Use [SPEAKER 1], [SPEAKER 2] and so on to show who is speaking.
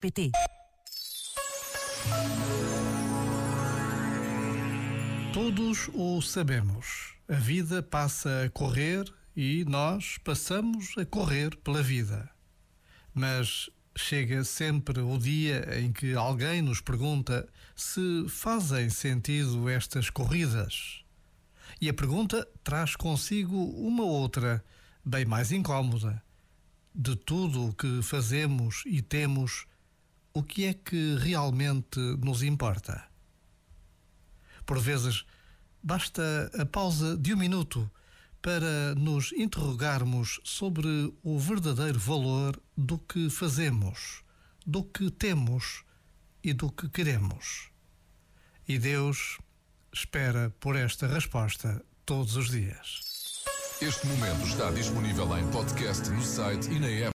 [SPEAKER 1] pt
[SPEAKER 2] Todos o sabemos. A vida passa a correr e nós passamos a correr pela vida. Mas chega sempre o dia em que alguém nos pergunta se fazem sentido estas corridas. E a pergunta traz consigo uma outra, bem mais incómoda. De tudo o que fazemos e temos, o que é que realmente nos importa? Por vezes, basta a pausa de um minuto para nos interrogarmos sobre o verdadeiro valor do que fazemos, do que temos e do que queremos. E Deus espera por esta resposta todos os dias.
[SPEAKER 3] Este momento está disponível em podcast no site e na app.